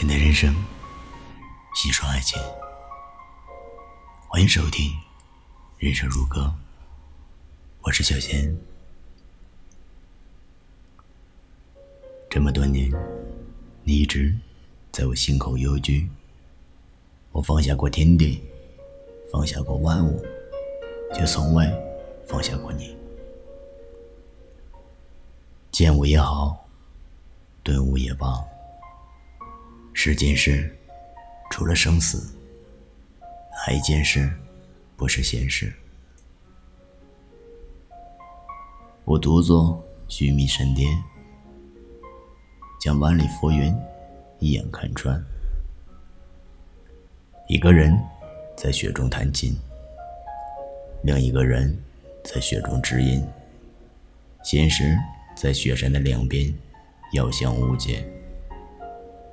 简单人生，细说爱情。欢迎收听《人生如歌》，我是小贤。这么多年，你一直在我心口幽居。我放下过天地，放下过万物，却从未放下过你。见物也好，顿悟也罢。世间事，除了生死，哪一件事不是闲事？我独坐须弥山巅，将万里浮云一眼看穿。一个人在雪中弹琴，另一个人在雪中指引。现实在雪山的两边，遥相误解。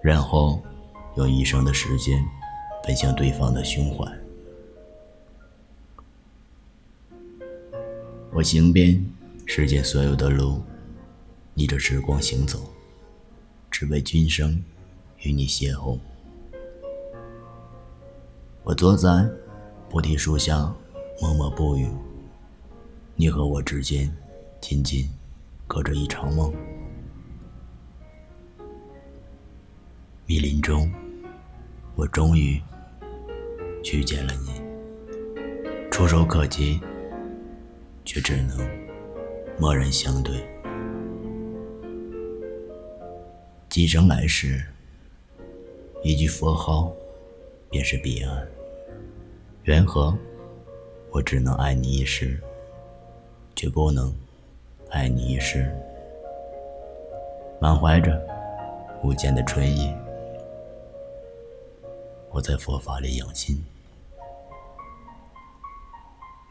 然后，用一生的时间奔向对方的胸怀。我行遍世间所有的路，逆着时光行走，只为今生与你邂逅。我坐在菩提树下，默默不语。你和我之间，仅仅隔着一场梦。密林中，我终于遇见了你。触手可及，却只能默然相对。今生来世，一句佛号便是彼岸。缘何我只能爱你一时，却不能爱你一世？满怀着无间的春意。我在佛法里养心，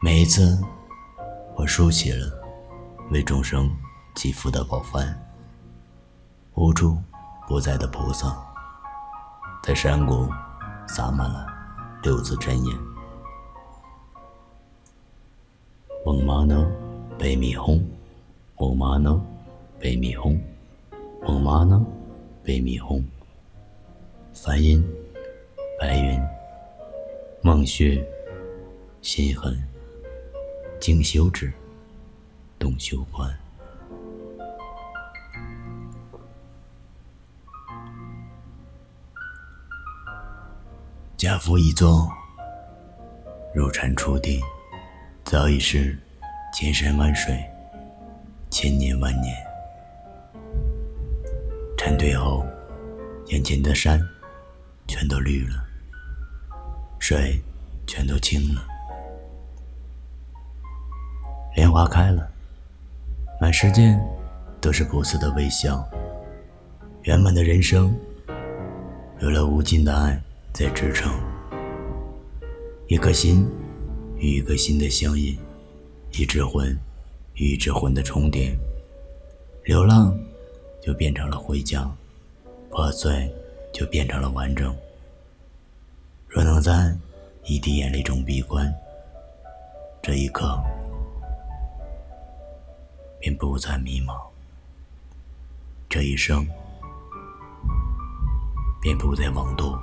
每一次我竖起了为众生祈福的宝幡，无处不在的菩萨在山谷洒满了六字真言：嗡嘛呢呗咪吽，嗡嘛呢呗咪吽，嗡嘛呢呗咪吽。梵音。白云，梦穴，心痕，静修止，动修观。家父一座，入禅初地，早已是千山万水，千年万年。禅退后，眼前的山全都绿了。水全都清了，莲花开了，满世界都是菩萨的微笑。圆满的人生，有了无尽的爱在支撑。一颗心与一颗心的相印，一只魂与一只魂的重叠，流浪就变成了回家，破碎就变成了完整。若能在一滴眼泪中闭关，这一刻便不再迷茫，这一生便不再枉度。